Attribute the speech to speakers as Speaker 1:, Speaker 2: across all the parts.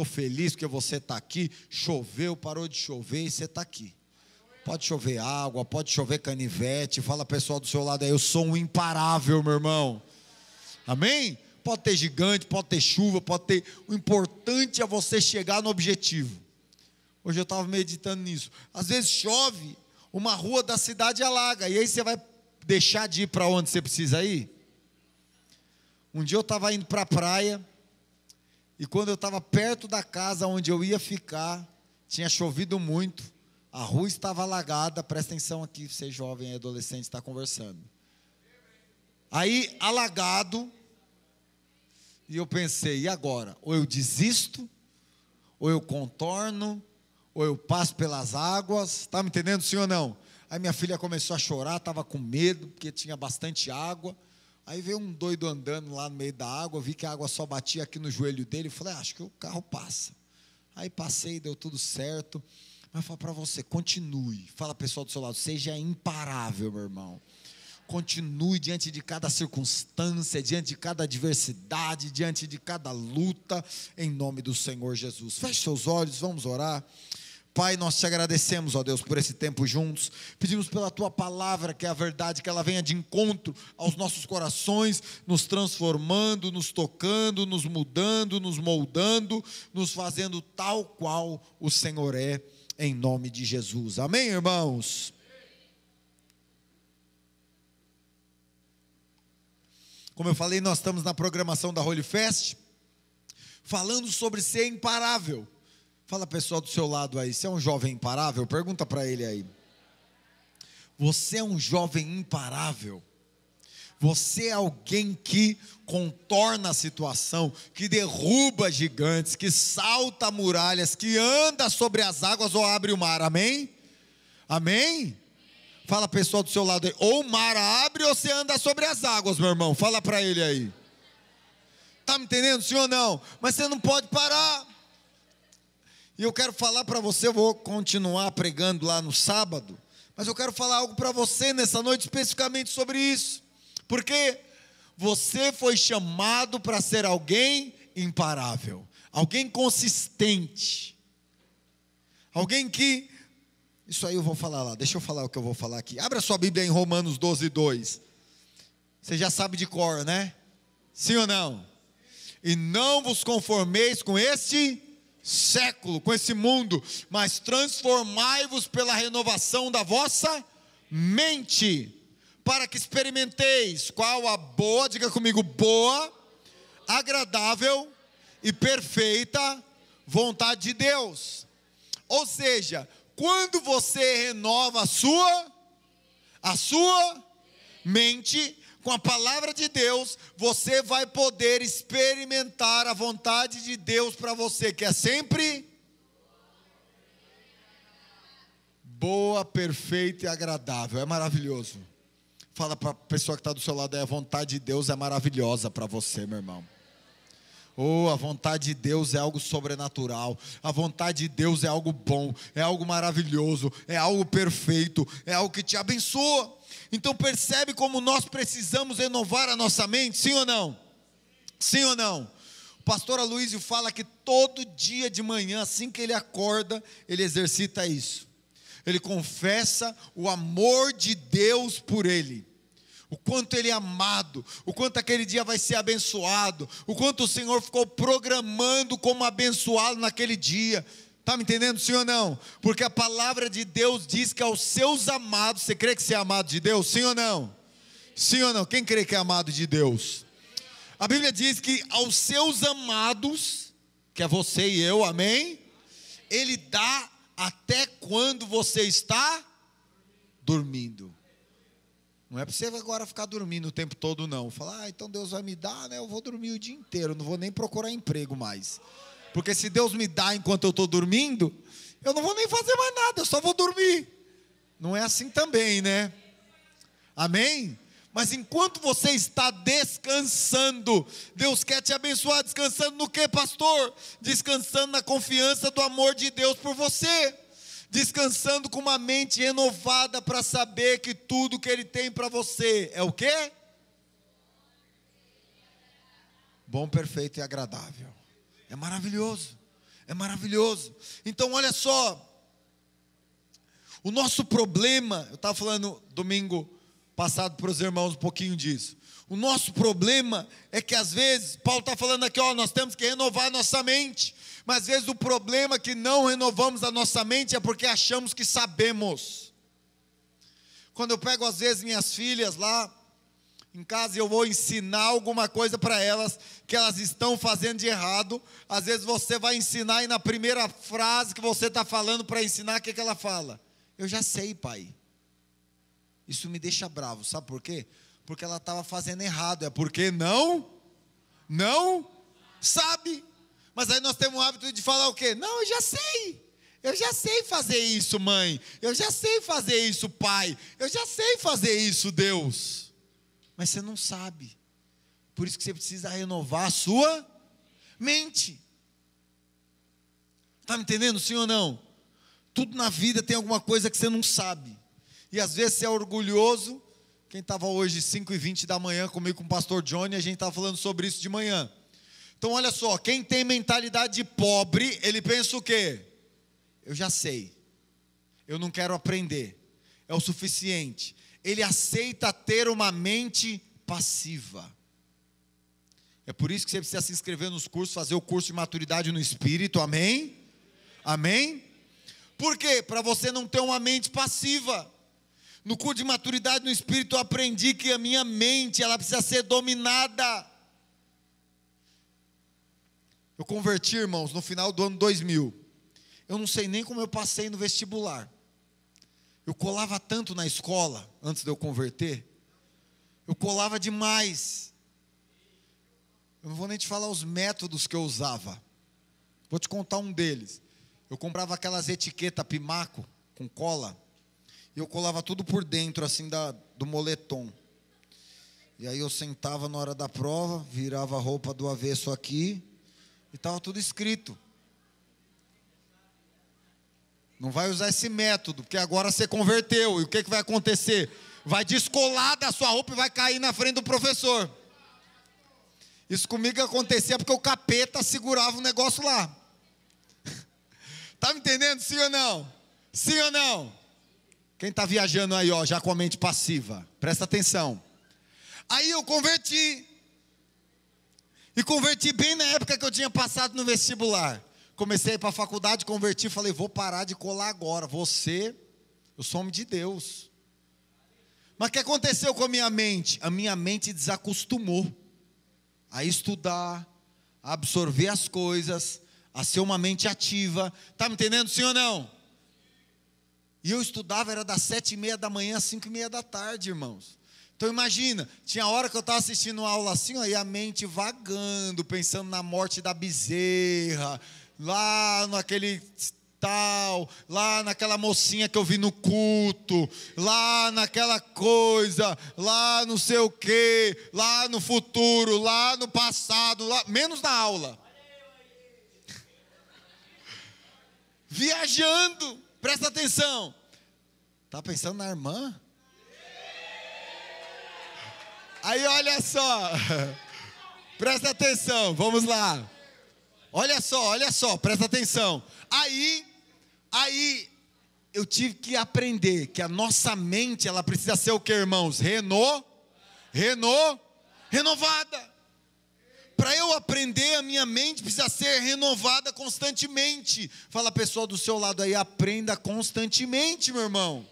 Speaker 1: estou feliz porque você está aqui. Choveu, parou de chover e você está aqui. Pode chover água, pode chover canivete. Fala pessoal do seu lado aí, eu sou um imparável, meu irmão. Amém? Pode ter gigante, pode ter chuva, pode ter. O importante é você chegar no objetivo. Hoje eu estava meditando nisso. Às vezes chove, uma rua da cidade alaga, e aí você vai deixar de ir para onde você precisa ir? Um dia eu estava indo para a praia, e quando eu estava perto da casa onde eu ia ficar, tinha chovido muito, a rua estava alagada. Presta atenção aqui, você jovem e adolescente está conversando. Aí, alagado, e eu pensei, e agora? Ou eu desisto, ou eu contorno, ou eu passo pelas águas, está me entendendo sim ou não? Aí minha filha começou a chorar, estava com medo, porque tinha bastante água. Aí veio um doido andando lá no meio da água, vi que a água só batia aqui no joelho dele, falei, ah, acho que o carro passa. Aí passei, deu tudo certo. Mas fala para você, continue. Fala pessoal do seu lado, seja imparável, meu irmão. Continue diante de cada circunstância, diante de cada adversidade, diante de cada luta, em nome do Senhor Jesus. Feche seus olhos, vamos orar. Pai, nós te agradecemos, ó Deus, por esse tempo juntos. Pedimos pela tua palavra, que é a verdade, que ela venha de encontro aos nossos corações, nos transformando, nos tocando, nos mudando, nos moldando, nos fazendo tal qual o Senhor é, em nome de Jesus. Amém, irmãos? Como eu falei, nós estamos na programação da Holy Fest, falando sobre ser imparável. Fala pessoal do seu lado aí, você é um jovem imparável? Pergunta para ele aí. Você é um jovem imparável? Você é alguém que contorna a situação, que derruba gigantes, que salta muralhas, que anda sobre as águas ou abre o mar, amém? Amém? Fala pessoal do seu lado aí, ou o mar abre ou você anda sobre as águas, meu irmão. Fala para ele aí. Tá me entendendo, ou não? Mas você não pode parar. E eu quero falar para você, eu vou continuar pregando lá no sábado, mas eu quero falar algo para você nessa noite especificamente sobre isso. Porque você foi chamado para ser alguém imparável, alguém consistente, alguém que. Isso aí eu vou falar lá, deixa eu falar o que eu vou falar aqui. Abra sua Bíblia em Romanos 12, 2. Você já sabe de cor, né? Sim ou não? E não vos conformeis com este século, com esse mundo, mas transformai-vos pela renovação da vossa mente, para que experimenteis qual a boa, diga comigo, boa, agradável e perfeita vontade de Deus. Ou seja, quando você renova a sua a sua mente, com a palavra de Deus, você vai poder experimentar a vontade de Deus para você, que é sempre boa, perfeita e agradável. É maravilhoso. Fala para a pessoa que está do seu lado, é a vontade de Deus é maravilhosa para você, meu irmão. Oh, a vontade de Deus é algo sobrenatural. A vontade de Deus é algo bom, é algo maravilhoso, é algo perfeito, é algo que te abençoa. Então percebe como nós precisamos renovar a nossa mente, sim ou não? Sim ou não? O pastor Aloysio fala que todo dia de manhã, assim que ele acorda, ele exercita isso. Ele confessa o amor de Deus por ele. O quanto ele é amado, o quanto aquele dia vai ser abençoado, o quanto o Senhor ficou programando como abençoá-lo naquele dia. Está me entendendo, sim ou não? Porque a palavra de Deus diz que aos seus amados, você crê que você é amado de Deus? Sim ou não? Sim ou não? Quem crê que é amado de Deus? A Bíblia diz que aos seus amados, que é você e eu, amém? Ele dá até quando você está dormindo. Não é para você agora ficar dormindo o tempo todo, não. Falar, ah, então Deus vai me dar, né? Eu vou dormir o dia inteiro, não vou nem procurar emprego mais. Porque se Deus me dá enquanto eu estou dormindo, eu não vou nem fazer mais nada, eu só vou dormir. Não é assim também, né? Amém? Mas enquanto você está descansando, Deus quer te abençoar. Descansando no que, pastor? Descansando na confiança do amor de Deus por você. Descansando com uma mente renovada para saber que tudo que Ele tem para você é o quê? Bom, perfeito e agradável. É maravilhoso. É maravilhoso. Então, olha só. O nosso problema, eu estava falando domingo passado para os irmãos um pouquinho disso. O nosso problema é que às vezes, Paulo está falando aqui, ó, nós temos que renovar a nossa mente. Mas às vezes o problema é que não renovamos a nossa mente é porque achamos que sabemos. Quando eu pego às vezes minhas filhas lá em casa eu vou ensinar alguma coisa para elas que elas estão fazendo de errado, às vezes você vai ensinar e na primeira frase que você está falando para ensinar, o que, que ela fala? Eu já sei, pai. Isso me deixa bravo, sabe por quê? Porque ela estava fazendo errado, é porque não, não sabe. Mas aí nós temos o hábito de falar o quê? Não, eu já sei. Eu já sei fazer isso, mãe. Eu já sei fazer isso, pai. Eu já sei fazer isso, Deus. Mas você não sabe. Por isso que você precisa renovar a sua mente. Está me entendendo, sim ou não? Tudo na vida tem alguma coisa que você não sabe. E às vezes você é orgulhoso. Quem estava hoje, 5 e 20 da manhã, comigo com o pastor Johnny, a gente estava falando sobre isso de manhã. Então, olha só, quem tem mentalidade de pobre, ele pensa o quê? Eu já sei, eu não quero aprender, é o suficiente. Ele aceita ter uma mente passiva. É por isso que você precisa se inscrever nos cursos, fazer o curso de maturidade no espírito, amém? Amém? Por quê? Para você não ter uma mente passiva. No curso de maturidade no espírito eu aprendi que a minha mente, ela precisa ser dominada. Eu converti, irmãos, no final do ano 2000. Eu não sei nem como eu passei no vestibular. Eu colava tanto na escola antes de eu converter. Eu colava demais. Eu não vou nem te falar os métodos que eu usava. Vou te contar um deles. Eu comprava aquelas etiquetas pimaco com cola. E eu colava tudo por dentro, assim, da, do moletom. E aí eu sentava na hora da prova, virava a roupa do avesso aqui e estava tudo escrito. Não vai usar esse método, porque agora você converteu. E o que, que vai acontecer? Vai descolar da sua roupa e vai cair na frente do professor. Isso comigo acontecia porque o capeta segurava o negócio lá. Tá me entendendo? Sim ou não? Sim ou não? Quem está viajando aí, ó, já com a mente passiva, presta atenção. Aí eu converti. E converti bem na época que eu tinha passado no vestibular. Comecei para a faculdade, converti, falei, vou parar de colar agora. Você, eu sou homem de Deus. Mas o que aconteceu com a minha mente? A minha mente desacostumou a estudar, a absorver as coisas, a ser uma mente ativa. Está me entendendo, sim ou não? E eu estudava, era das sete e meia da manhã às cinco e meia da tarde, irmãos. Então imagina, tinha hora que eu estava assistindo uma aula assim, ó, e a mente vagando, pensando na morte da bezerra, lá naquele tal, lá naquela mocinha que eu vi no culto, lá naquela coisa, lá não sei o que, lá no futuro, lá no passado, lá, menos na aula. Viajando, presta atenção. Tá pensando na irmã? Aí olha só, presta atenção, vamos lá. Olha só, olha só, presta atenção. Aí, aí eu tive que aprender que a nossa mente ela precisa ser o que, irmãos? Reno, reno, renovada. Para eu aprender, a minha mente precisa ser renovada constantemente. Fala a pessoa do seu lado aí, aprenda constantemente, meu irmão.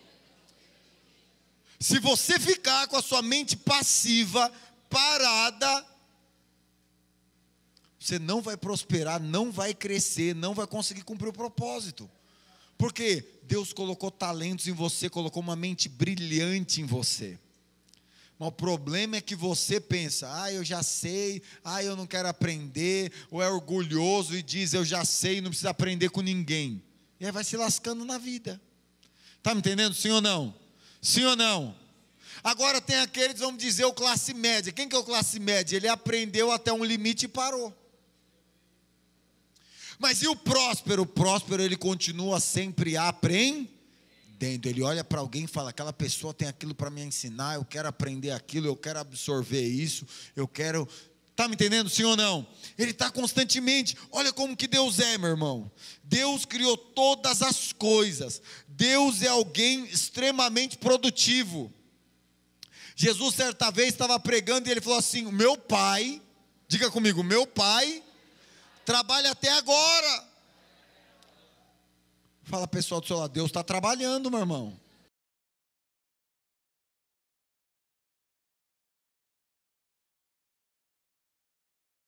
Speaker 1: Se você ficar com a sua mente passiva, parada, você não vai prosperar, não vai crescer, não vai conseguir cumprir o propósito. Porque Deus colocou talentos em você, colocou uma mente brilhante em você. Mas o problema é que você pensa, ah, eu já sei, ah, eu não quero aprender, ou é orgulhoso e diz, eu já sei, não precisa aprender com ninguém. E aí vai se lascando na vida. Está me entendendo? Sim ou não? Sim ou não? Agora tem aqueles, vamos dizer, o classe média. Quem que é o classe média? Ele aprendeu até um limite e parou. Mas e o próspero? O próspero ele continua sempre aprendendo. Ele olha para alguém e fala: aquela pessoa tem aquilo para me ensinar, eu quero aprender aquilo, eu quero absorver isso, eu quero Está me entendendo, sim ou não? Ele está constantemente. Olha como que Deus é, meu irmão. Deus criou todas as coisas. Deus é alguém extremamente produtivo. Jesus, certa vez, estava pregando e ele falou assim: meu pai, diga comigo, meu pai trabalha até agora. Fala pessoal do seu lado, Deus está trabalhando, meu irmão.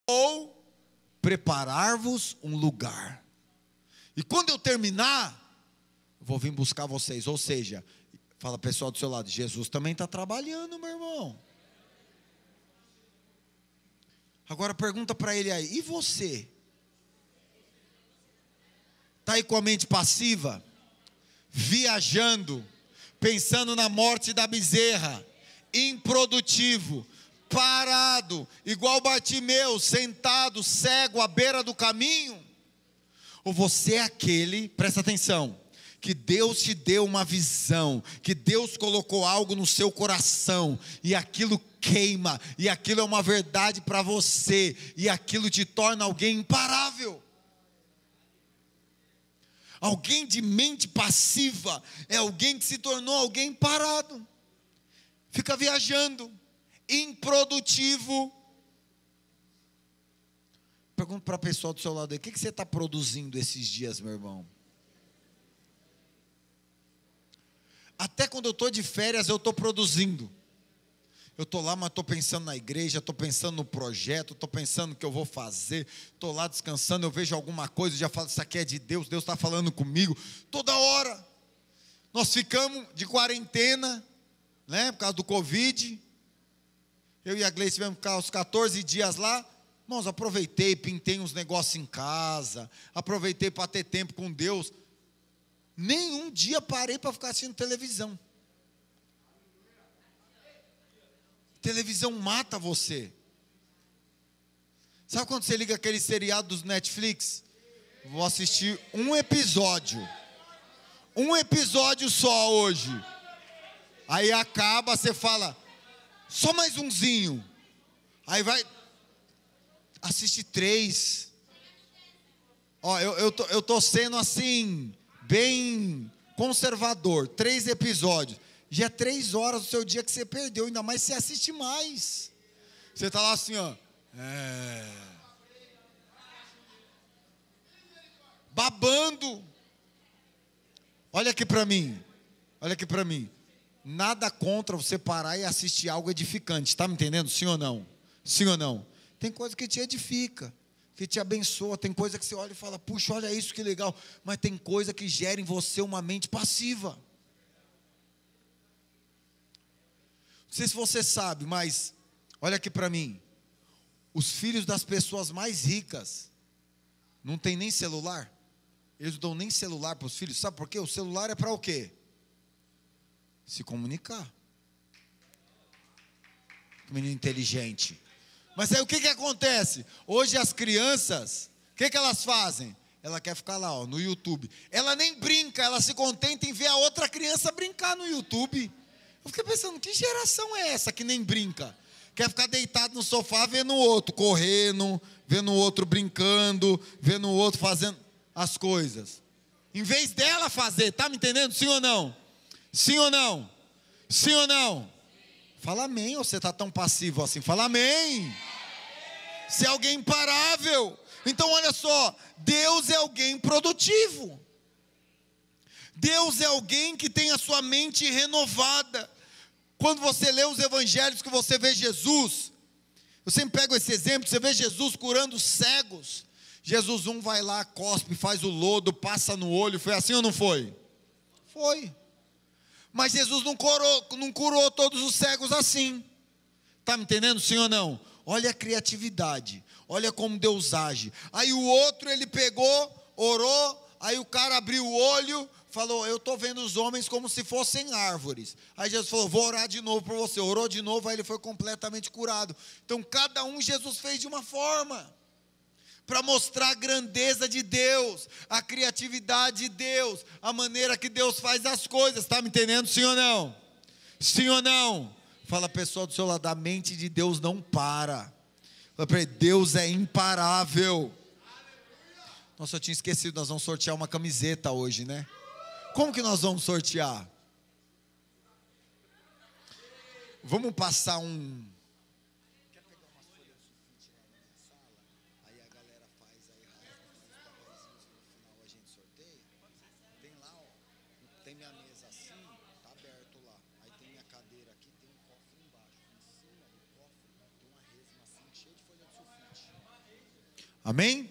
Speaker 1: Ou preparar-vos um lugar. E quando eu terminar, vou vir buscar vocês. Ou seja, fala pessoal do seu lado, Jesus também está trabalhando, meu irmão. Agora pergunta para ele aí, e você? Está aí com a mente passiva? Viajando, pensando na morte da bezerra, improdutivo, parado, igual Bartimeu, sentado, cego, à beira do caminho? Ou você é aquele, presta atenção, que Deus te deu uma visão, que Deus colocou algo no seu coração, e aquilo queima, e aquilo é uma verdade para você, e aquilo te torna alguém imparável. Alguém de mente passiva é alguém que se tornou alguém parado, fica viajando, improdutivo. Pergunto para a pessoa do seu lado aí, o que, que você está produzindo esses dias, meu irmão? Até quando eu estou de férias, eu estou produzindo. Eu estou lá, mas estou pensando na igreja, estou pensando no projeto, estou pensando no que eu vou fazer, estou lá descansando, eu vejo alguma coisa, já falo, isso aqui é de Deus, Deus está falando comigo, toda hora. Nós ficamos de quarentena, né, por causa do Covid, eu e a Gleice tivemos ficar os 14 dias lá. Irmãos, aproveitei, pintei uns negócios em casa, aproveitei para ter tempo com Deus. Nenhum dia parei para ficar assistindo televisão. Televisão mata você. Sabe quando você liga aquele seriado dos Netflix? Vou assistir um episódio. Um episódio só hoje. Aí acaba, você fala, só mais umzinho. Aí vai. Assiste três. Ó, eu, eu, tô, eu tô sendo assim, bem conservador. Três episódios. Já é três horas do seu dia que você perdeu, ainda mais se assiste mais. Você tá lá assim, ó. É. Babando. Olha aqui para mim. Olha aqui para mim. Nada contra você parar e assistir algo edificante, está me entendendo? Sim ou não? Sim ou não? Tem coisa que te edifica, que te abençoa, tem coisa que você olha e fala, puxa, olha isso que legal, mas tem coisa que gera em você uma mente passiva. Não sei se você sabe, mas olha aqui para mim. Os filhos das pessoas mais ricas não tem nem celular. Eles não dão nem celular para os filhos. Sabe por quê? O celular é para o quê? se comunicar. Menino inteligente. Mas aí o que, que acontece? Hoje as crianças, o que, que elas fazem? Ela quer ficar lá ó, no YouTube. Ela nem brinca, ela se contenta em ver a outra criança brincar no YouTube. Eu fiquei pensando, que geração é essa que nem brinca? Quer ficar deitado no sofá vendo o outro correndo, vendo o outro brincando, vendo o outro fazendo as coisas. Em vez dela fazer, tá me entendendo? Sim ou não? Sim ou não? Sim ou não? Fala amém, ou você está tão passivo assim? Fala amém. Se é alguém imparável. Então olha só, Deus é alguém produtivo. Deus é alguém que tem a sua mente renovada. Quando você lê os evangelhos que você vê Jesus, eu sempre pego esse exemplo, você vê Jesus curando cegos. Jesus um vai lá, cospe, faz o lodo, passa no olho, foi assim ou não foi? Foi. Mas Jesus não curou, não curou todos os cegos assim. Está me entendendo, sim ou não? Olha a criatividade, olha como Deus age. Aí o outro ele pegou, orou, aí o cara abriu o olho, falou: Eu estou vendo os homens como se fossem árvores. Aí Jesus falou: Vou orar de novo por você. Orou de novo, aí ele foi completamente curado. Então cada um Jesus fez de uma forma para mostrar a grandeza de Deus, a criatividade de Deus, a maneira que Deus faz as coisas. Está me entendendo, sim ou não? Sim ou não? Fala pessoal do seu lado, a mente de Deus não para. Deus é imparável. Nossa, eu tinha esquecido, nós vamos sortear uma camiseta hoje, né? Como que nós vamos sortear? Vamos passar um. Amém?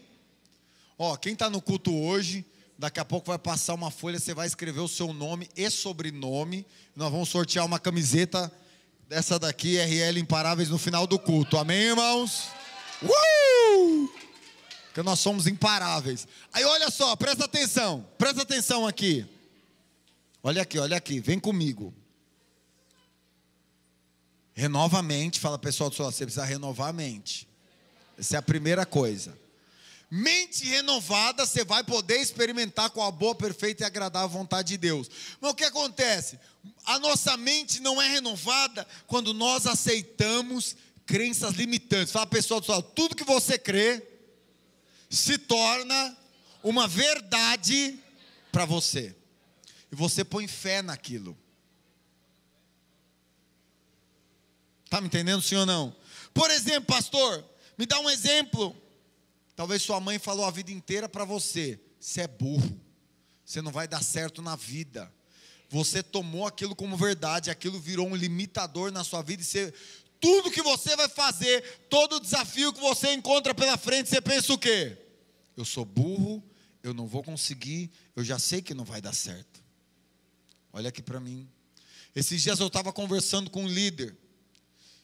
Speaker 1: Ó, quem está no culto hoje, daqui a pouco vai passar uma folha, você vai escrever o seu nome e sobrenome. Nós vamos sortear uma camiseta dessa daqui, RL Imparáveis, no final do culto. Amém, irmãos? Uh! Porque nós somos imparáveis. Aí olha só, presta atenção, presta atenção aqui. Olha aqui, olha aqui, vem comigo. Renova a mente, fala pessoal do seu lado, você precisa renovar a mente. Essa é a primeira coisa. Mente renovada, você vai poder experimentar com a boa, perfeita e agradável vontade de Deus. Mas o que acontece? A nossa mente não é renovada quando nós aceitamos crenças limitantes. Fala pessoal, pessoal tudo que você crê se torna uma verdade para você. E você põe fé naquilo. Está me entendendo, sim ou não? Por exemplo, pastor, me dá um exemplo Talvez sua mãe falou a vida inteira para você: você é burro, você não vai dar certo na vida. Você tomou aquilo como verdade, aquilo virou um limitador na sua vida e você, tudo que você vai fazer, todo desafio que você encontra pela frente, você pensa o quê? Eu sou burro, eu não vou conseguir, eu já sei que não vai dar certo. Olha aqui para mim. Esses dias eu estava conversando com um líder,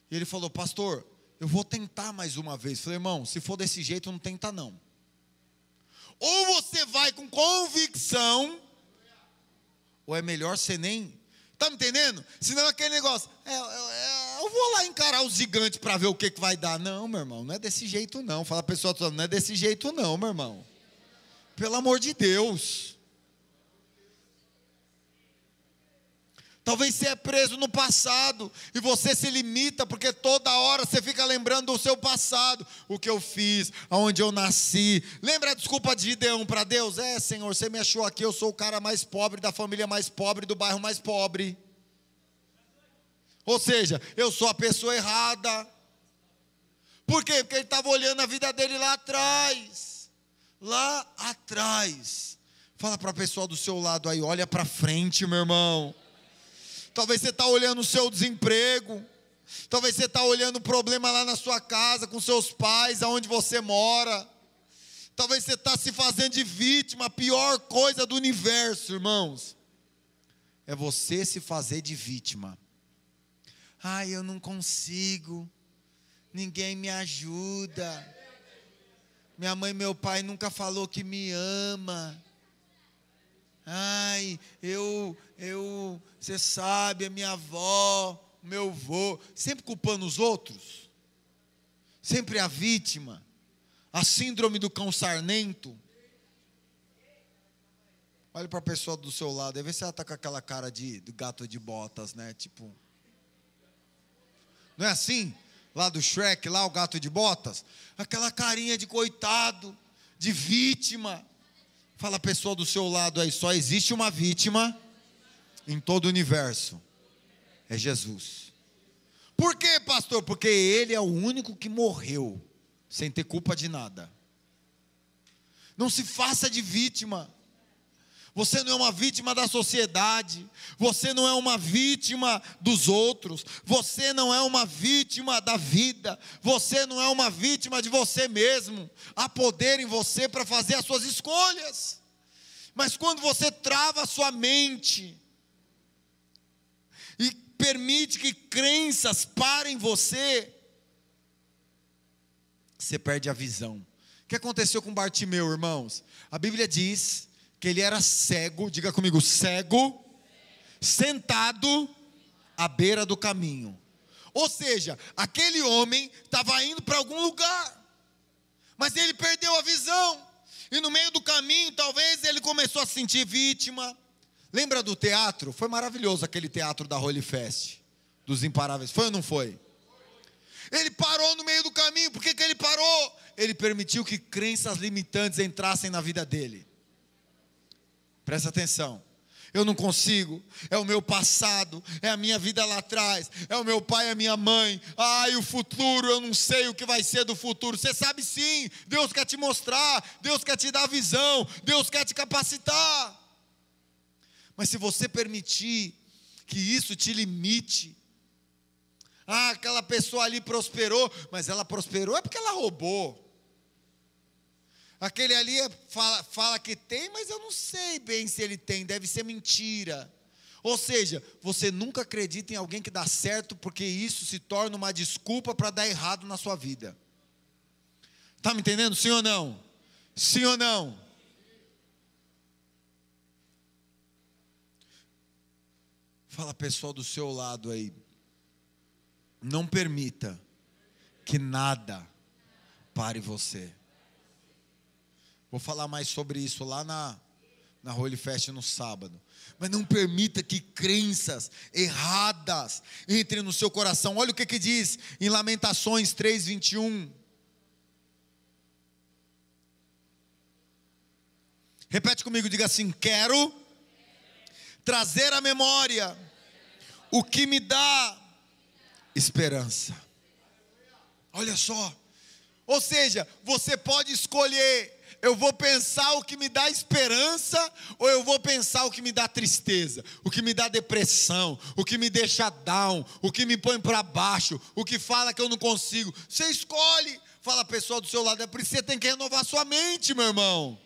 Speaker 1: e ele falou: Pastor, eu vou tentar mais uma vez. Falei, irmão, se for desse jeito, não tenta não. Ou você vai com convicção, ou é melhor você nem. Está me entendendo? Senão aquele negócio, é, é, é, eu vou lá encarar os gigantes para ver o que, que vai dar. Não, meu irmão, não é desse jeito não. Fala a pessoa, não é desse jeito não, meu irmão. Pelo amor de Deus. Talvez você é preso no passado e você se limita porque toda hora você fica lembrando do seu passado, o que eu fiz, aonde eu nasci. Lembra a desculpa de Gideão para Deus? É, Senhor, você me achou aqui, eu sou o cara mais pobre da família mais pobre do bairro mais pobre. Ou seja, eu sou a pessoa errada. Por quê? Porque ele estava olhando a vida dele lá atrás. Lá atrás. Fala para a pessoa do seu lado aí, olha para frente, meu irmão. Talvez você está olhando o seu desemprego. Talvez você está olhando o problema lá na sua casa, com seus pais, aonde você mora. Talvez você está se fazendo de vítima, a pior coisa do universo, irmãos. É você se fazer de vítima. Ai, eu não consigo. Ninguém me ajuda. Minha mãe e meu pai nunca falou que me ama. Ai, eu, eu, você sabe, a minha avó, meu avô, sempre culpando os outros, sempre a vítima, a síndrome do cão sarnento. Olha para a pessoa do seu lado, aí vê se ela está com aquela cara de, de gato de botas, né? Tipo. Não é assim? Lá do Shrek, lá o gato de botas? Aquela carinha de coitado, de vítima. Fala a pessoa do seu lado aí, só existe uma vítima em todo o universo. É Jesus. Por quê, pastor? Porque ele é o único que morreu sem ter culpa de nada. Não se faça de vítima. Você não é uma vítima da sociedade, você não é uma vítima dos outros, você não é uma vítima da vida, você não é uma vítima de você mesmo. Há poder em você para fazer as suas escolhas. Mas quando você trava a sua mente e permite que crenças parem você, você perde a visão. O que aconteceu com Bartimeu, irmãos? A Bíblia diz que ele era cego, diga comigo, cego, sentado à beira do caminho. Ou seja, aquele homem estava indo para algum lugar, mas ele perdeu a visão. E no meio do caminho, talvez ele começou a se sentir vítima. Lembra do teatro? Foi maravilhoso aquele teatro da Holy Fest, dos imparáveis. Foi ou não foi? Ele parou no meio do caminho. Por que, que ele parou? Ele permitiu que crenças limitantes entrassem na vida dele. Presta atenção. Eu não consigo, é o meu passado, é a minha vida lá atrás, é o meu pai, a minha mãe. Ai, o futuro, eu não sei o que vai ser do futuro. Você sabe sim, Deus quer te mostrar, Deus quer te dar visão, Deus quer te capacitar. Mas se você permitir que isso te limite, ah, aquela pessoa ali prosperou, mas ela prosperou é porque ela roubou. Aquele ali fala, fala que tem, mas eu não sei bem se ele tem, deve ser mentira. Ou seja, você nunca acredita em alguém que dá certo, porque isso se torna uma desculpa para dar errado na sua vida. Está me entendendo? Sim ou não? Sim ou não? Fala pessoal do seu lado aí. Não permita que nada pare você. Vou falar mais sobre isso lá na, na Holy Fest no sábado. Mas não permita que crenças erradas entrem no seu coração. Olha o que, que diz em Lamentações 3, 21. Repete comigo, diga assim: quero trazer à memória o que me dá esperança. Olha só. Ou seja, você pode escolher eu vou pensar o que me dá esperança ou eu vou pensar o que me dá tristeza, o que me dá depressão, o que me deixa down, o que me põe para baixo, o que fala que eu não consigo. Você escolhe. Fala a pessoa do seu lado, é por isso que você tem que renovar sua mente, meu irmão.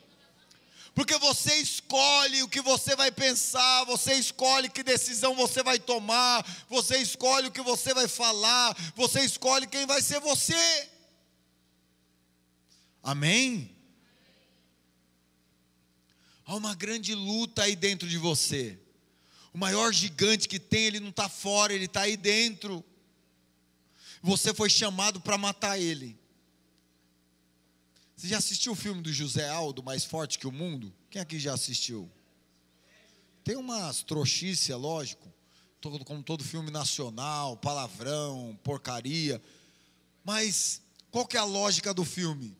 Speaker 1: Porque você escolhe o que você vai pensar, você escolhe que decisão você vai tomar, você escolhe o que você vai falar, você escolhe quem vai ser você. Amém? Há uma grande luta aí dentro de você. O maior gigante que tem, ele não está fora, ele está aí dentro. Você foi chamado para matar ele. Você já assistiu o filme do José Aldo, Mais Forte que o Mundo? Quem aqui já assistiu? Tem umas trouxices, é lógico, todo, como todo filme nacional, palavrão, porcaria. Mas qual que é a lógica do filme?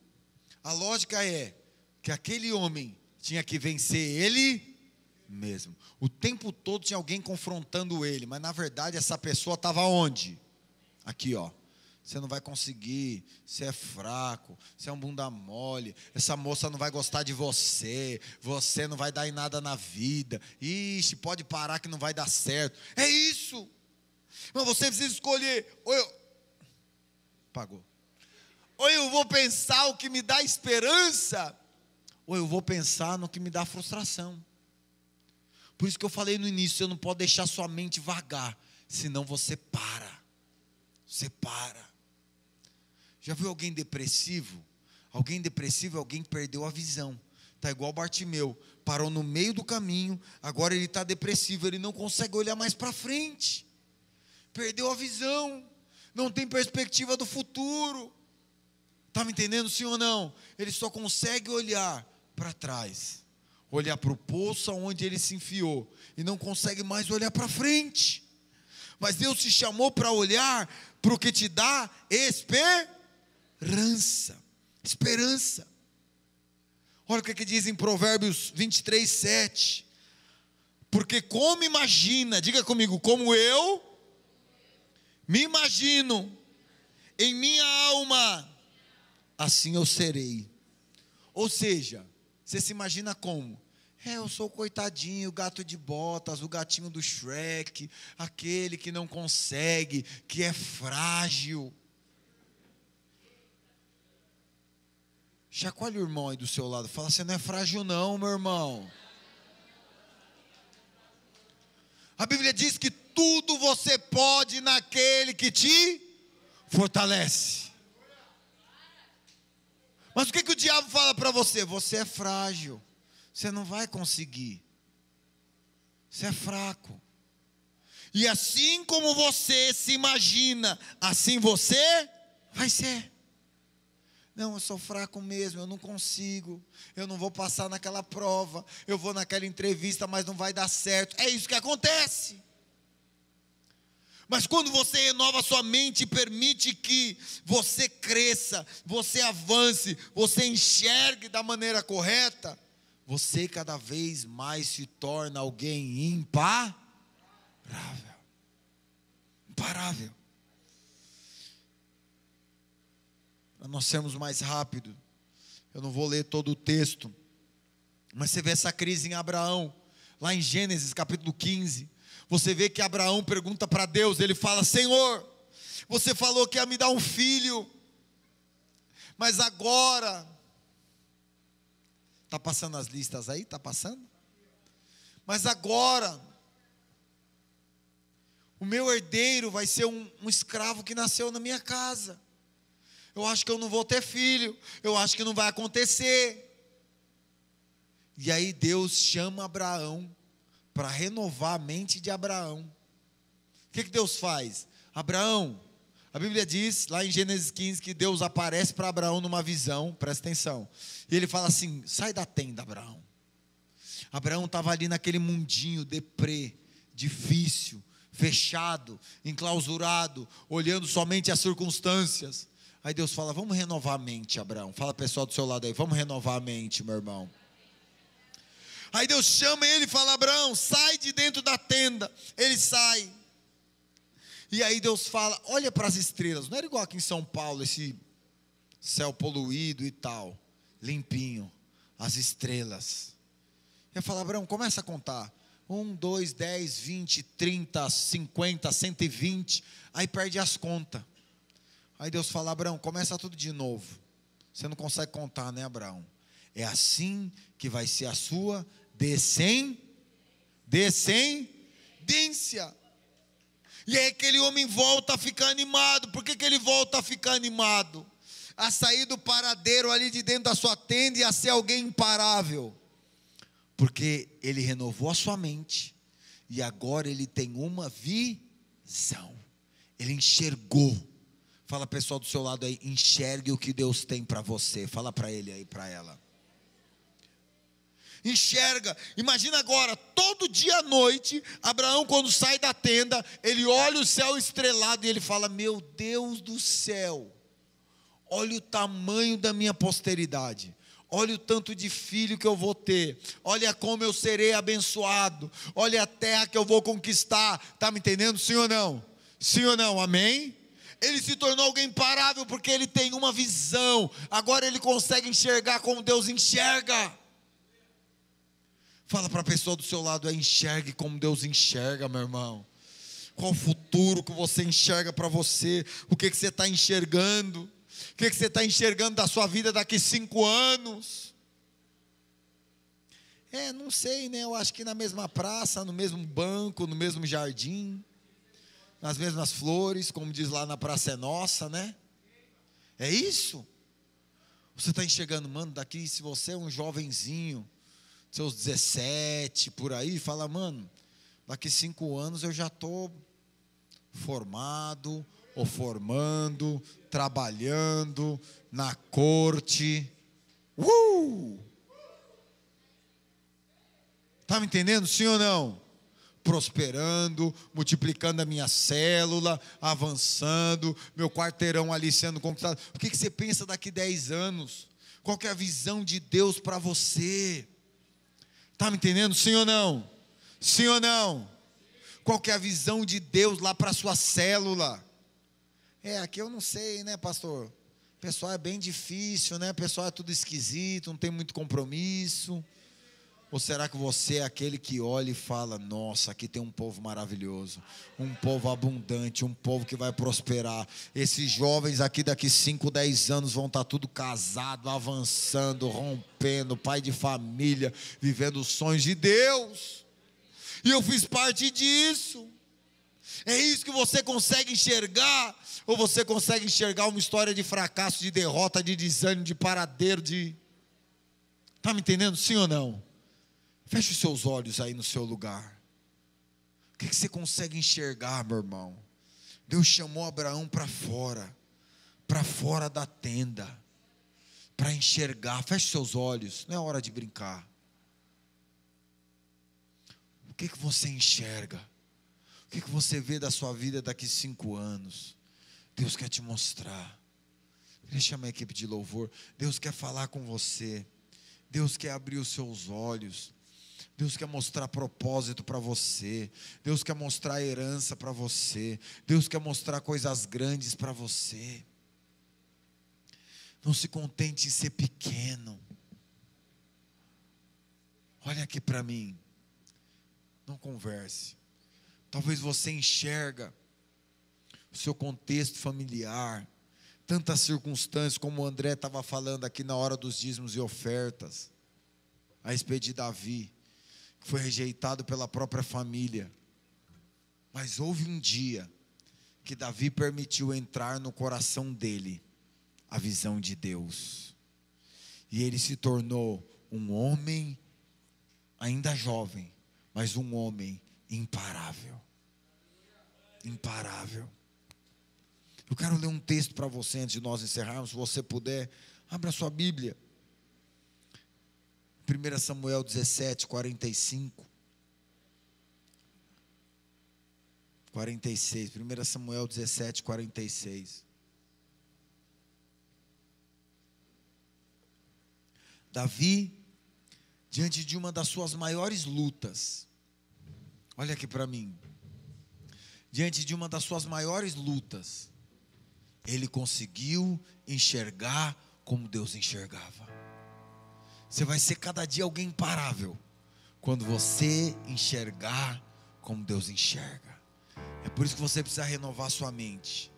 Speaker 1: A lógica é que aquele homem tinha que vencer ele mesmo. O tempo todo tinha alguém confrontando ele, mas na verdade essa pessoa estava onde? Aqui, ó. Você não vai conseguir, você é fraco, você é um bunda mole, essa moça não vai gostar de você, você não vai dar em nada na vida, ixi, pode parar que não vai dar certo. É isso. Mas você precisa escolher, ou eu. Pagou. Ou eu vou pensar o que me dá esperança, ou eu vou pensar no que me dá frustração. Por isso que eu falei no início, você não pode deixar sua mente vagar, senão você para. Você para. Já viu alguém depressivo? Alguém depressivo é alguém que perdeu a visão. Está igual Bartimeu, parou no meio do caminho, agora ele está depressivo, ele não consegue olhar mais para frente. Perdeu a visão, não tem perspectiva do futuro. Está me entendendo, sim ou não? Ele só consegue olhar para trás, olhar para o poço onde ele se enfiou e não consegue mais olhar para frente. Mas Deus te chamou para olhar para o que te dá esperança. Esperança. Olha o que, que diz em Provérbios 23, 7. Porque como imagina, diga comigo, como eu me imagino em minha alma, assim eu serei. Ou seja, você se imagina como? É, eu sou o coitadinho, o gato de botas, o gatinho do Shrek, aquele que não consegue, que é frágil. Chacoalhe o irmão aí do seu lado, fala: Você não é frágil, não, meu irmão. A Bíblia diz que tudo você pode naquele que te fortalece. Mas o que, que o diabo fala para você? Você é frágil, você não vai conseguir, você é fraco. E assim como você se imagina, assim você vai ser. Não, eu sou fraco mesmo, eu não consigo, eu não vou passar naquela prova, eu vou naquela entrevista, mas não vai dar certo. É isso que acontece. Mas quando você renova sua mente e permite que você cresça, você avance, você enxergue da maneira correta, você cada vez mais se torna alguém imparável. Imparável. Para nós sermos mais rápido, eu não vou ler todo o texto, mas você vê essa crise em Abraão, lá em Gênesis capítulo 15. Você vê que Abraão pergunta para Deus, ele fala: Senhor, você falou que ia me dar um filho, mas agora Está passando as listas aí? Está passando? Mas agora, o meu herdeiro vai ser um, um, escravo que nasceu na minha casa. Eu acho que eu não vou ter filho. Eu acho que não vai acontecer. E aí Deus chama Abraão para renovar a mente de Abraão. O que, que Deus faz? Abraão, a Bíblia diz, lá em Gênesis 15, que Deus aparece para Abraão numa visão, presta atenção. E ele fala assim: sai da tenda, Abraão. Abraão estava ali naquele mundinho deprê, difícil, fechado, enclausurado, olhando somente as circunstâncias. Aí Deus fala: vamos renovar a mente, Abraão. Fala pessoal do seu lado aí, vamos renovar a mente, meu irmão. Aí Deus chama ele e fala: Abraão, sai de dentro da tenda. Ele sai. E aí Deus fala: olha para as estrelas. Não era igual aqui em São Paulo, esse céu poluído e tal, limpinho, as estrelas. Eu falo, Abraão, começa a contar. Um, dois, dez, vinte, trinta, cinquenta, cento e vinte. Aí perde as contas. Aí Deus fala, Abraão, começa tudo de novo. Você não consegue contar, né, Abraão? É assim que vai ser a sua descendência. E aí aquele homem volta a ficar animado. Por que, que ele volta a ficar animado? A sair do paradeiro ali de dentro da sua tenda e a ser alguém imparável. Porque ele renovou a sua mente. E agora ele tem uma visão. Ele enxergou. Fala pessoal do seu lado aí, enxergue o que Deus tem para você. Fala para ele aí, para ela enxerga. Imagina agora, todo dia à noite, Abraão, quando sai da tenda, ele olha o céu estrelado e ele fala: Meu Deus do céu, olha o tamanho da minha posteridade. Olha o tanto de filho que eu vou ter. Olha como eu serei abençoado. Olha a terra que eu vou conquistar. Está me entendendo? Sim ou não? Sim ou não? Amém? Ele se tornou alguém imparável porque ele tem uma visão. Agora ele consegue enxergar como Deus enxerga. Fala para a pessoa do seu lado, é enxergue como Deus enxerga, meu irmão. Qual o futuro que você enxerga para você? O que, que você está enxergando? O que, que você está enxergando da sua vida daqui cinco anos? É, não sei, né? Eu acho que na mesma praça, no mesmo banco, no mesmo jardim, nas mesmas flores, como diz lá na Praça é Nossa, né? É isso? Você está enxergando, mano, daqui, se você é um jovenzinho, seus 17, por aí, fala, mano, daqui cinco anos eu já estou formado, ou formando, trabalhando na corte. Uh! Tá me entendendo, sim ou não? Prosperando, multiplicando a minha célula, avançando, meu quarteirão ali sendo conquistado. O que, que você pensa daqui 10 anos? Qual é a visão de Deus para você? Está me entendendo? Sim ou não? Sim ou não? Qual é a visão de Deus lá para a sua célula? É, aqui eu não sei, né, pastor? Pessoal é bem difícil, né? Pessoal é tudo esquisito, não tem muito compromisso. Ou será que você é aquele que olha e fala: Nossa, aqui tem um povo maravilhoso, um povo abundante, um povo que vai prosperar. Esses jovens aqui, daqui 5, 10 anos, vão estar tá tudo casado, avançando, rompendo, pai de família, vivendo os sonhos de Deus. E eu fiz parte disso. É isso que você consegue enxergar? Ou você consegue enxergar uma história de fracasso, de derrota, de desânimo, de paradeiro, de. Está me entendendo? Sim ou não? Feche os seus olhos aí no seu lugar. O que, você consegue enxergar, meu irmão? Deus chamou Abraão para fora, para fora da tenda, para enxergar. Feche seus olhos, não é hora de brincar. O que, que você enxerga? O O que, que você vê da sua vida daqui cinco anos? Deus quer te mostrar. Ele chama a equipe de louvor. Deus quer falar com você. Deus quer abrir os seus olhos. Deus quer mostrar propósito para você. Deus quer mostrar herança para você. Deus quer mostrar coisas grandes para você. Não se contente em ser pequeno. Olha aqui para mim. Não converse. Talvez você enxerga o seu contexto familiar, tantas circunstâncias, como o André estava falando aqui na hora dos dízimos e ofertas, a respeito de Davi, foi rejeitado pela própria família. Mas houve um dia que Davi permitiu entrar no coração dele a visão de Deus. E ele se tornou um homem ainda jovem, mas um homem imparável. Imparável. Eu quero ler um texto para você antes de nós encerrarmos, se você puder, abra sua Bíblia. 1 Samuel 17, 45. 46. 1 Samuel 17, 46. Davi, diante de uma das suas maiores lutas, olha aqui para mim, diante de uma das suas maiores lutas, ele conseguiu enxergar como Deus enxergava. Você vai ser cada dia alguém imparável quando você enxergar como Deus enxerga. É por isso que você precisa renovar sua mente.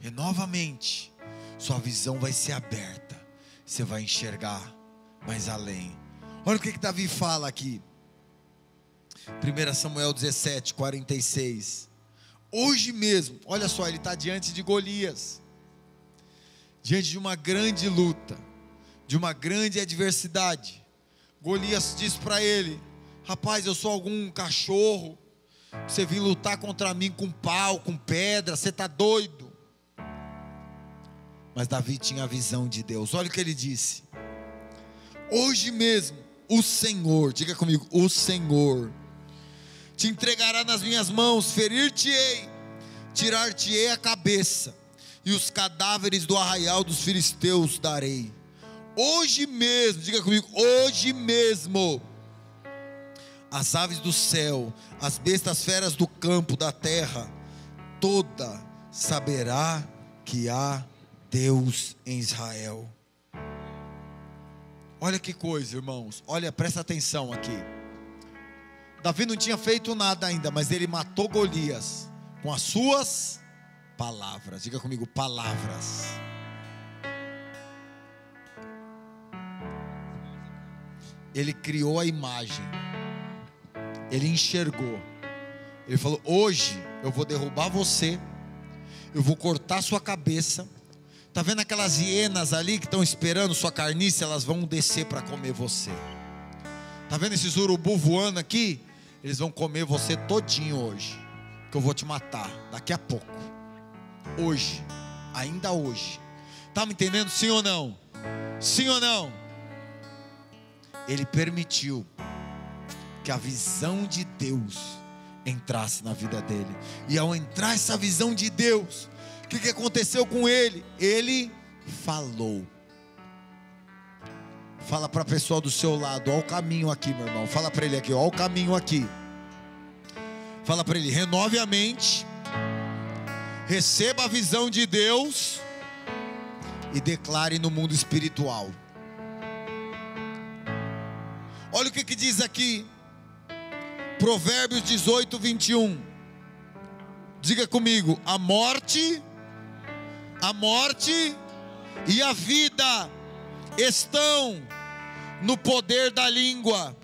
Speaker 1: Renova a mente. Sua visão vai ser aberta. Você vai enxergar mais além. Olha o que, que Davi fala aqui. 1 Samuel 17, 46. Hoje mesmo, olha só, ele está diante de Golias, diante de uma grande luta, de uma grande adversidade. Golias diz para ele: Rapaz, eu sou algum cachorro, você vem lutar contra mim com pau, com pedra, você está doido. Mas Davi tinha a visão de Deus, olha o que ele disse: Hoje mesmo, o Senhor, diga comigo, o Senhor te entregará nas minhas mãos, ferir-te-ei, tirar-te-ei a cabeça, e os cadáveres do arraial dos filisteus darei. Hoje mesmo, diga comigo, hoje mesmo, as aves do céu, as bestas feras do campo, da terra, toda saberá que há Deus em Israel. Olha que coisa, irmãos. Olha, presta atenção aqui. Davi não tinha feito nada ainda, mas ele matou Golias com as suas palavras. Diga comigo, palavras. Ele criou a imagem. Ele enxergou. Ele falou: "Hoje eu vou derrubar você. Eu vou cortar sua cabeça. Tá vendo aquelas hienas ali que estão esperando sua carniça, elas vão descer para comer você. Tá vendo esses urubu voando aqui? Eles vão comer você todinho hoje. Que eu vou te matar daqui a pouco. Hoje, ainda hoje. Tá me entendendo sim ou não? Sim ou não? Ele permitiu que a visão de Deus entrasse na vida dele. E ao entrar essa visão de Deus, o que, que aconteceu com ele? Ele falou. Fala para a pessoa do seu lado, olha o caminho aqui, meu irmão. Fala para ele aqui, olha o caminho aqui. Fala para ele, renove a mente, receba a visão de Deus e declare no mundo espiritual. Olha o que, que diz aqui, Provérbios 18, 21. Diga comigo: a morte, a morte e a vida estão no poder da língua.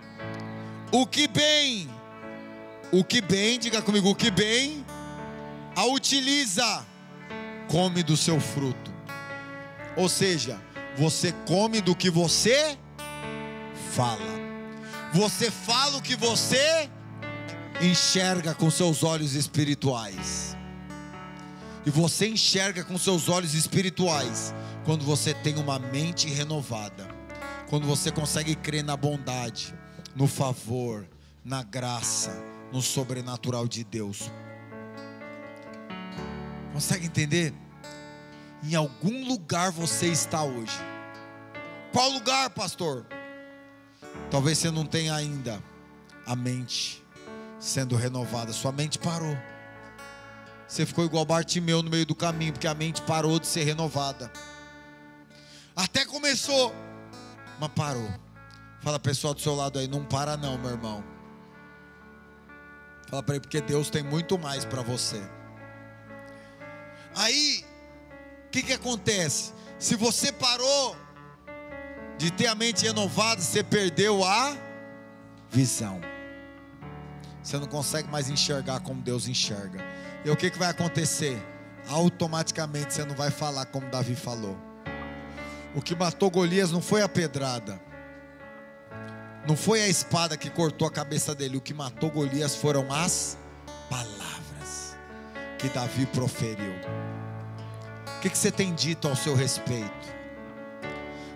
Speaker 1: O que bem, o que bem, diga comigo, o que bem, a utiliza, come do seu fruto. Ou seja, você come do que você fala. Você fala o que você enxerga com seus olhos espirituais. E você enxerga com seus olhos espirituais quando você tem uma mente renovada quando você consegue crer na bondade, no favor, na graça, no sobrenatural de Deus. Consegue entender? Em algum lugar você está hoje. Qual lugar, pastor? Talvez você não tenha ainda a mente sendo renovada, sua mente parou. Você ficou igual Bartimeu no meio do caminho, porque a mente parou de ser renovada. Até começou, mas parou. Fala pessoal do seu lado aí, não para não, meu irmão. Fala para ele, porque Deus tem muito mais para você. Aí, o que, que acontece? Se você parou de ter a mente renovada, você perdeu a visão. Você não consegue mais enxergar como Deus enxerga. E o que, que vai acontecer? Automaticamente você não vai falar como Davi falou. O que matou Golias não foi a pedrada, não foi a espada que cortou a cabeça dele. O que matou Golias foram as palavras que Davi proferiu. O que, que você tem dito ao seu respeito?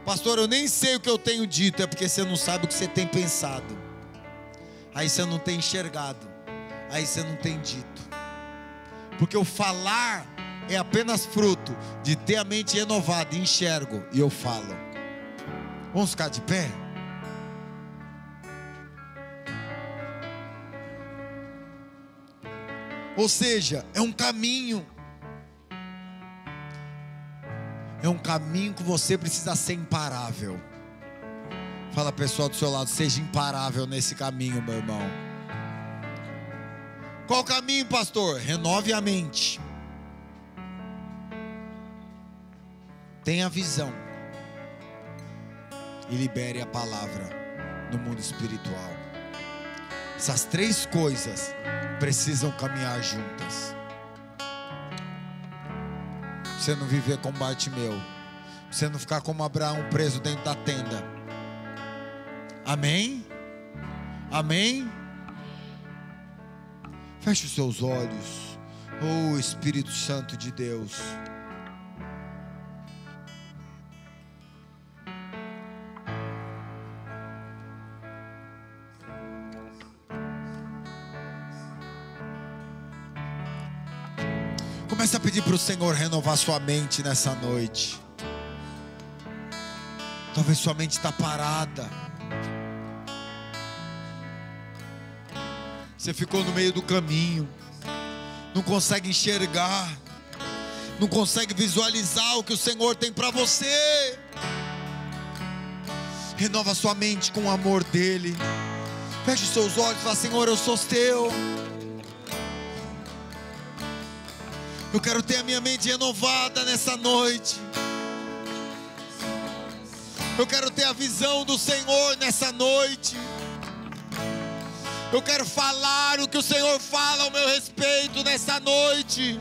Speaker 1: Pastor, eu nem sei o que eu tenho dito, é porque você não sabe o que você tem pensado. Aí você não tem enxergado. Aí você não tem dito. Porque o falar é apenas fruto de ter a mente renovada, enxergo e eu falo. Vamos ficar de pé? Ou seja, é um caminho. É um caminho que você precisa ser imparável. Fala pessoal do seu lado, seja imparável nesse caminho, meu irmão. Qual caminho, pastor? Renove a mente. Tenha visão. E libere a palavra no mundo espiritual. Essas três coisas precisam caminhar juntas. Você não viver como Bartimeu. Você não ficar como Abraão preso dentro da tenda. Amém? Amém? Feche os seus olhos. Oh Espírito Santo de Deus. Comece a pedir para o Senhor renovar sua mente nessa noite. Talvez sua mente está parada. Você ficou no meio do caminho, não consegue enxergar, não consegue visualizar o que o Senhor tem para você. Renova sua mente com o amor dEle. Feche seus olhos e fala: Senhor, eu sou teu. Eu quero ter a minha mente renovada nessa noite. Eu quero ter a visão do Senhor nessa noite. Eu quero falar o que o Senhor fala ao meu respeito nessa noite.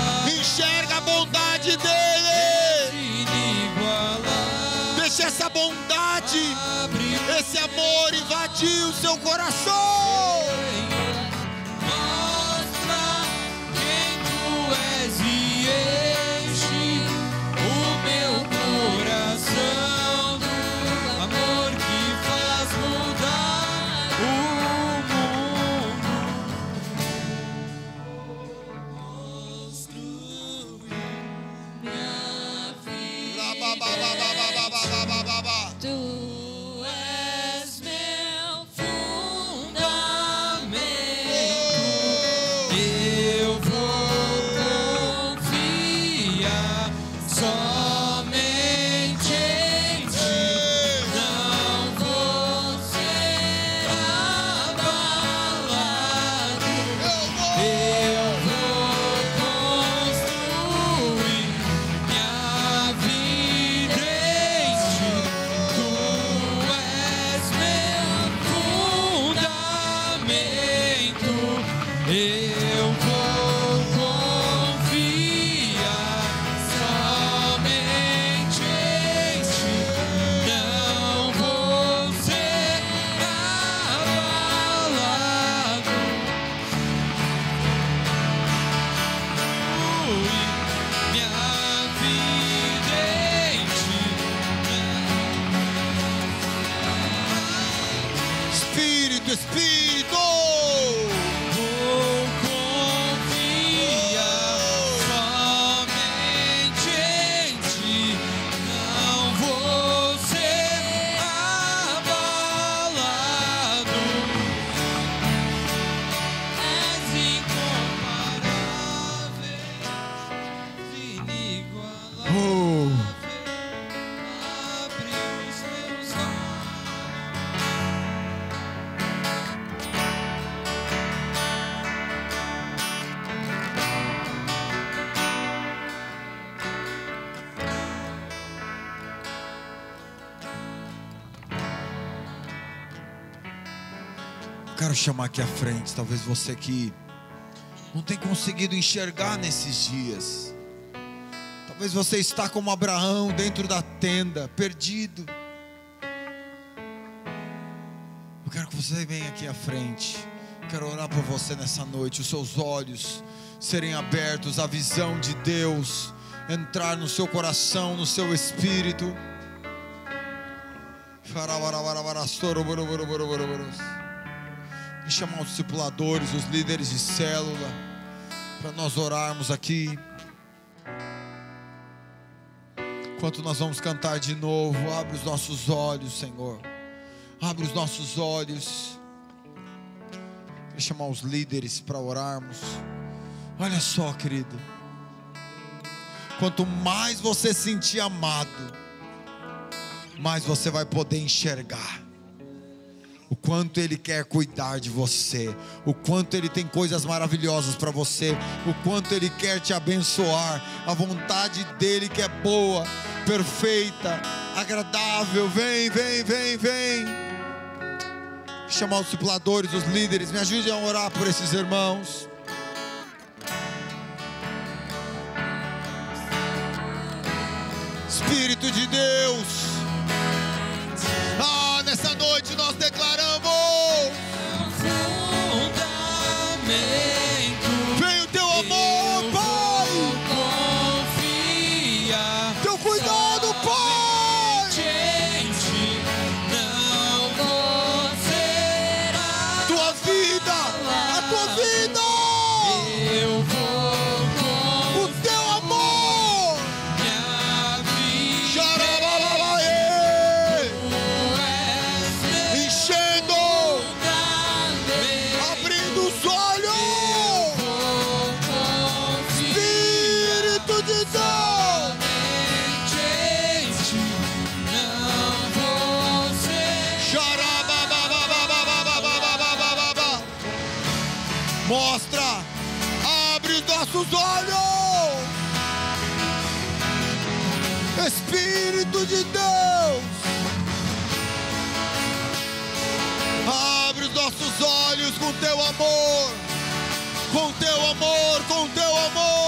Speaker 1: Enxerga a bondade dele. Deixa essa bondade, esse amor invadir o seu coração. Hey. Chamar aqui à frente, talvez você que não tem conseguido enxergar nesses dias. Talvez você está como Abraão dentro da tenda, perdido. Eu quero que você venha aqui à frente. Quero orar por você nessa noite, os seus olhos serem abertos, a visão de Deus entrar no seu coração, no seu espírito. E chamar os discipuladores, os líderes de célula, para nós orarmos aqui. Enquanto nós vamos cantar de novo, abre os nossos olhos, Senhor. Abre os nossos olhos. Quero chamar os líderes para orarmos. Olha só, querido. Quanto mais você sentir amado, mais você vai poder enxergar o quanto Ele quer cuidar de você, o quanto Ele tem coisas maravilhosas para você, o quanto Ele quer te abençoar, a vontade dEle que é boa, perfeita, agradável. Vem, vem, vem, vem. Chamar os discipuladores, os líderes, me ajudem a orar por esses irmãos. Espírito de Deus. Nessa noite nós declaramos:
Speaker 2: com
Speaker 1: teu amor, com teu amor, com teu amor.